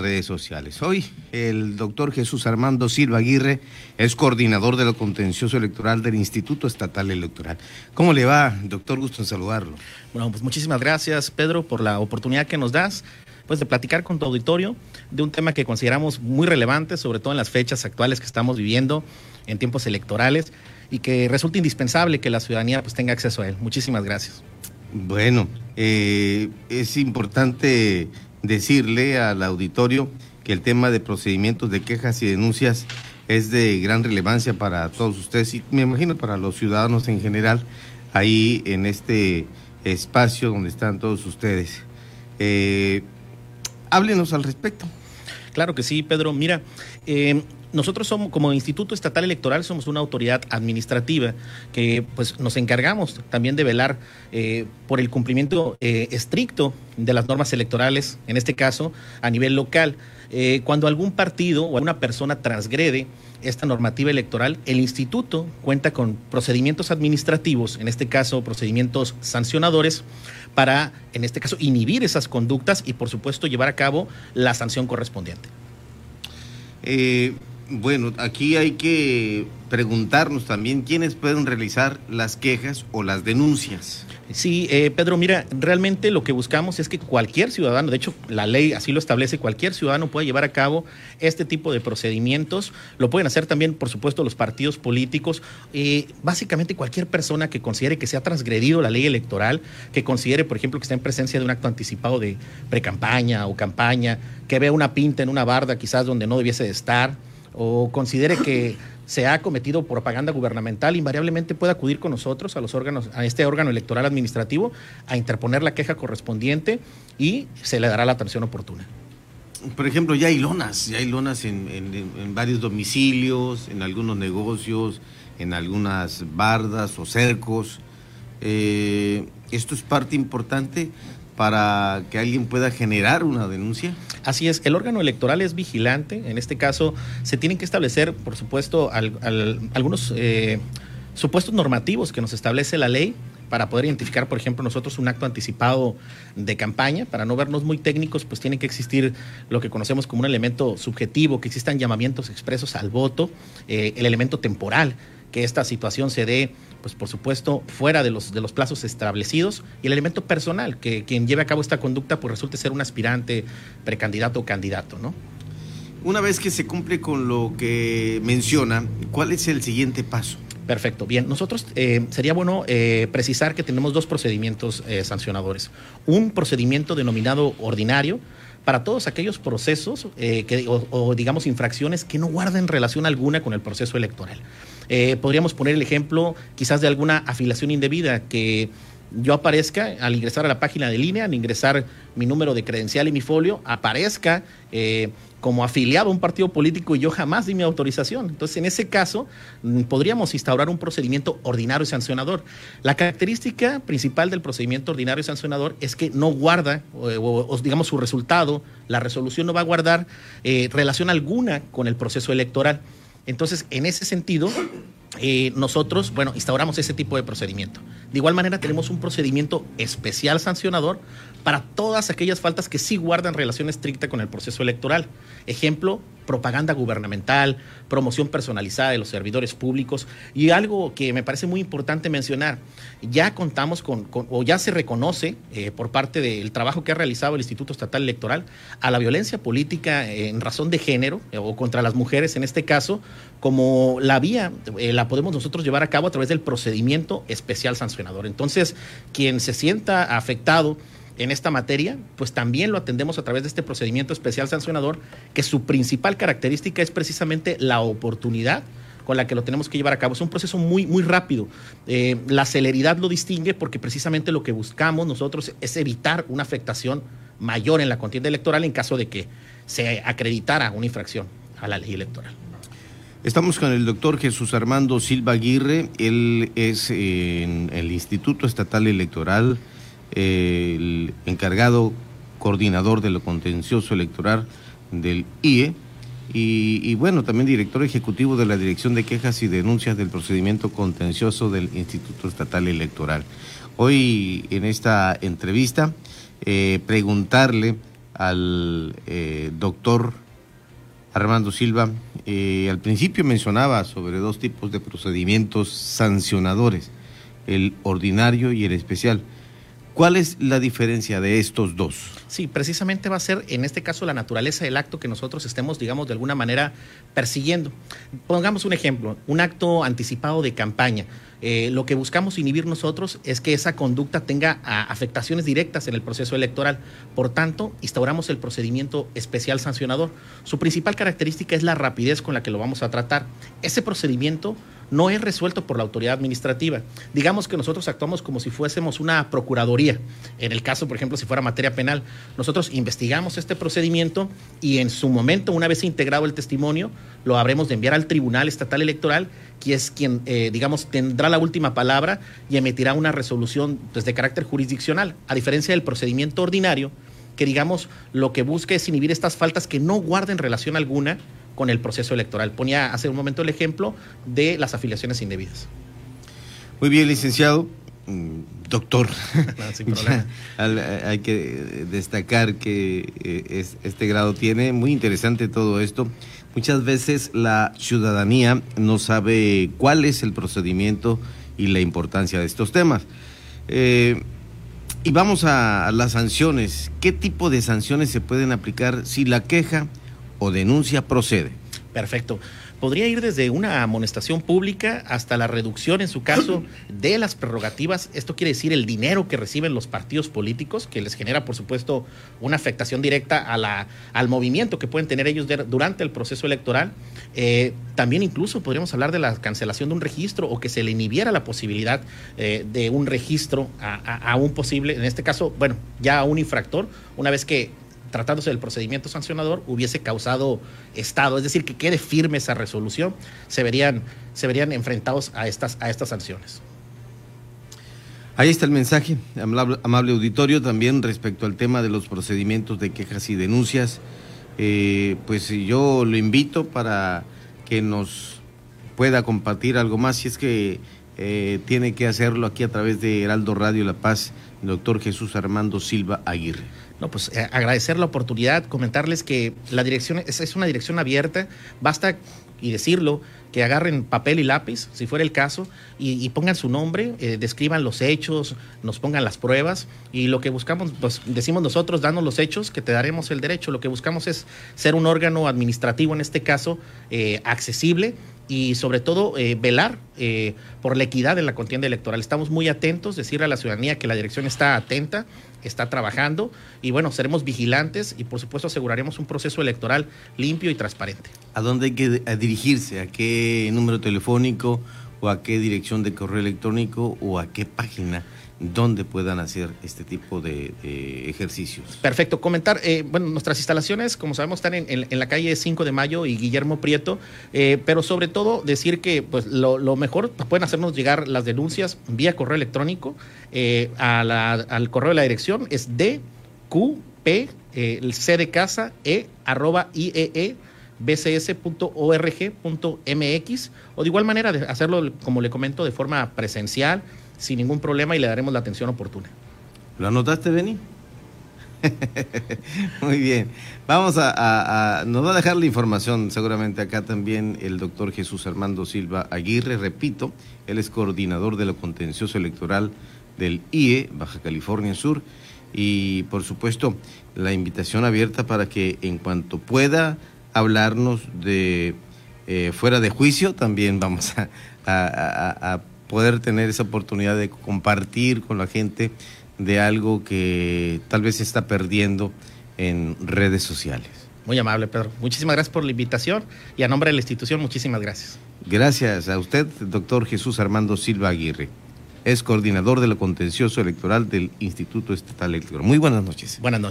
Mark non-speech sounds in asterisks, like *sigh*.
redes sociales. Hoy el doctor Jesús Armando Silva Aguirre es coordinador de lo contencioso electoral del Instituto Estatal Electoral. ¿Cómo le va, doctor? Gusto en saludarlo. Bueno, pues muchísimas gracias, Pedro, por la oportunidad que nos das pues de platicar con tu auditorio de un tema que consideramos muy relevante, sobre todo en las fechas actuales que estamos viviendo en tiempos electorales y que resulta indispensable que la ciudadanía pues tenga acceso a él. Muchísimas gracias. Bueno, eh, es importante decirle al auditorio que el tema de procedimientos de quejas y denuncias es de gran relevancia para todos ustedes y me imagino para los ciudadanos en general ahí en este espacio donde están todos ustedes. Eh, háblenos al respecto. Claro que sí, Pedro. Mira, eh, nosotros somos, como Instituto Estatal Electoral, somos una autoridad administrativa que pues, nos encargamos también de velar eh, por el cumplimiento eh, estricto de las normas electorales, en este caso a nivel local. Eh, cuando algún partido o alguna persona transgrede esta normativa electoral, el instituto cuenta con procedimientos administrativos, en este caso procedimientos sancionadores, para, en este caso, inhibir esas conductas y, por supuesto, llevar a cabo la sanción correspondiente. Bueno, aquí hay que preguntarnos también quiénes pueden realizar las quejas o las denuncias. Sí, eh, Pedro, mira, realmente lo que buscamos es que cualquier ciudadano, de hecho la ley así lo establece, cualquier ciudadano pueda llevar a cabo este tipo de procedimientos. Lo pueden hacer también, por supuesto, los partidos políticos. Eh, básicamente cualquier persona que considere que se ha transgredido la ley electoral, que considere, por ejemplo, que está en presencia de un acto anticipado de precampaña o campaña, que vea una pinta en una barda quizás donde no debiese de estar o considere que se ha cometido propaganda gubernamental, invariablemente puede acudir con nosotros a los órganos, a este órgano electoral administrativo, a interponer la queja correspondiente y se le dará la atención oportuna. Por ejemplo, ya hay lonas, ya hay lonas en, varios domicilios, en algunos negocios, en algunas bardas o cercos. Eh, esto es parte importante para que alguien pueda generar una denuncia? Así es, el órgano electoral es vigilante, en este caso se tienen que establecer, por supuesto, algunos eh, supuestos normativos que nos establece la ley para poder identificar, por ejemplo, nosotros un acto anticipado de campaña, para no vernos muy técnicos, pues tiene que existir lo que conocemos como un elemento subjetivo, que existan llamamientos expresos al voto, eh, el elemento temporal, que esta situación se dé pues por supuesto, fuera de los, de los plazos establecidos, y el elemento personal, que quien lleve a cabo esta conducta, pues resulte ser un aspirante, precandidato o candidato, ¿no? Una vez que se cumple con lo que menciona, ¿cuál es el siguiente paso? Perfecto. Bien, nosotros eh, sería bueno eh, precisar que tenemos dos procedimientos eh, sancionadores. Un procedimiento denominado ordinario para todos aquellos procesos que, o, digamos infracciones que no guarden relación alguna con el proceso electoral. Eh, podríamos poner el ejemplo quizás de alguna afiliación indebida que yo aparezca al ingresar a la página de línea, al ingresar mi número de credencial y mi folio, aparezca eh, como afiliado a un partido político y yo jamás di mi autorización. Entonces, en ese caso, mm, podríamos instaurar un procedimiento ordinario y sancionador. La característica principal del procedimiento ordinario y sancionador es que no guarda, o, digamos, su resultado, la resolución no va a guardar eh, relación alguna con el proceso electoral. Entonces, en ese sentido, eh, nosotros, bueno, instauramos ese tipo de procedimiento. De igual manera, tenemos un procedimiento especial sancionador para todas aquellas faltas que sí guardan relación estricta con el proceso electoral. Ejemplo, propaganda gubernamental, promoción personalizada de los servidores públicos y algo que me parece muy importante mencionar, ya contamos con, o ya se reconoce eh, por parte del trabajo que ha realizado el Instituto Estatal Electoral a la violencia política en razón de género eh, o contra las mujeres en este caso como la vía eh, la podemos nosotros llevar a cabo a través del procedimiento especial sancionador. Entonces, quien se sienta afectado en esta materia, pues también lo atendemos a través de este procedimiento especial sancionador, que su principal característica es precisamente la oportunidad con la que lo tenemos que llevar a cabo. Es un proceso muy, muy rápido. Eh, la celeridad lo distingue porque precisamente lo que buscamos nosotros es evitar una afectación mayor en la contienda electoral en caso de que se acreditara una infracción a la ley electoral. Estamos con el doctor Jesús Armando Silva Aguirre, él es en el Instituto Estatal Electoral el encargado coordinador de lo contencioso electoral del IE y, bueno, también director ejecutivo de la Dirección de Quejas y Denuncias del Procedimiento Contencioso del Instituto Estatal Electoral. Hoy en esta entrevista, eh, preguntarle al eh, doctor Armando Silva. Eh, al principio mencionaba sobre dos tipos de procedimientos sancionadores, el ordinario y el especial. ¿Cuál es la diferencia de estos dos? Sí, precisamente va a ser en este caso la naturaleza del acto que nosotros estemos, digamos, de alguna manera persiguiendo. Pongamos un ejemplo, un acto anticipado de campaña. Eh, lo que buscamos inhibir nosotros es que esa conducta tenga a, afectaciones directas en el proceso electoral. Por tanto, instauramos el procedimiento especial sancionador. Su principal característica es la rapidez con la que lo vamos a tratar. Ese procedimiento no es resuelto por la autoridad administrativa. Digamos que nosotros actuamos como si fuésemos una procuraduría. En el caso, por ejemplo, si fuera materia penal, nosotros investigamos este procedimiento y en su momento, una vez integrado el testimonio, lo habremos de enviar al Tribunal Estatal Electoral, que es quien, eh, digamos, tendrá la última palabra y emitirá una resolución pues, de carácter jurisdiccional, a diferencia del procedimiento ordinario, que digamos lo que busca es inhibir estas faltas que no guarden relación alguna con el proceso electoral. Ponía hace un momento el ejemplo de las afiliaciones indebidas. Muy bien, licenciado. Mm, doctor, *laughs* *laughs* hay que destacar que eh, este grado tiene muy interesante todo esto. Muchas veces la ciudadanía no sabe cuál es el procedimiento y la importancia de estos temas. Eh, y vamos a las sanciones. ¿Qué tipo de sanciones se pueden aplicar si la queja o denuncia procede. Perfecto. Podría ir desde una amonestación pública hasta la reducción, en su caso, *clears throat* de las prerrogativas. Esto quiere decir el dinero que reciben los partidos políticos, que les genera, por supuesto, una afectación directa a la, al movimiento que pueden tener ellos durante el proceso electoral. Eh, también incluso podríamos hablar de la cancelación de un registro o que se le inhibiera la posibilidad eh, de un registro a un posible, en este caso, bueno, ya a un infractor, una vez que tratándose del procedimiento sancionador, hubiese causado Estado, es decir, que quede firme esa resolución, se verían, se verían enfrentados a estas, a estas sanciones. Ahí está el mensaje, amable, auditorio, también respecto al tema de los procedimientos de quejas y denuncias. Eh, pues yo lo invito para que nos pueda compartir algo más, si es que eh, tiene que hacerlo aquí a través de Heraldo Radio La Paz, el doctor Jesús Armando Silva Aguirre. No, pues eh, agradecer la oportunidad, comentarles que la dirección es, una dirección abierta, basta y decirlo, que agarren papel y lápiz, si fuera el caso, y, pongan su nombre, eh, describan los hechos, nos pongan las pruebas, y lo que buscamos, pues decimos nosotros, danos los hechos, que te daremos el derecho, lo que buscamos es ser un órgano administrativo, en este caso, eh, accesible, y sobre todo velar por la equidad en la contienda electoral. Estamos muy atentos, decirle a la ciudadanía que la dirección está atenta está trabajando y bueno, seremos vigilantes y por supuesto aseguraremos un proceso electoral limpio y transparente. ¿A dónde hay que dirigirse? ¿A qué número telefónico o a qué dirección de correo electrónico o a qué página? donde puedan hacer este tipo de, ejercicios. Perfecto. Comentar, eh, bueno, nuestras instalaciones, como sabemos, están en, la calle 5 de Mayo y Guillermo Prieto, eh, pero sobre todo decir que pues lo, mejor pueden hacernos llegar las denuncias vía correo electrónico eh, al correo de la dirección, es dqp, el c de casa, e, arroba iee bcs.org.mx o de igual manera de hacerlo, como le comento, de forma presencial, sin ningún problema y le daremos la atención oportuna. ¿Lo anotaste, Beni? *laughs* Muy bien. Vamos a, Nos va a dejar la información seguramente acá también el doctor Jesús Armando Silva Aguirre. Repito, él es coordinador de lo contencioso electoral del IE, Baja California Sur. Y por supuesto, la invitación abierta para que en cuanto pueda hablarnos de eh, fuera de juicio, también vamos a poder tener esa oportunidad de compartir con la gente de algo que tal vez se está perdiendo en redes sociales. Muy amable, Pedro. Muchísimas gracias por la invitación y a nombre de la institución, muchísimas gracias. Gracias a usted, doctor Jesús Armando Silva Aguirre. Es coordinador de lo contencioso electoral del Instituto Estatal Electoral. Muy buenas noches. Buenas noches.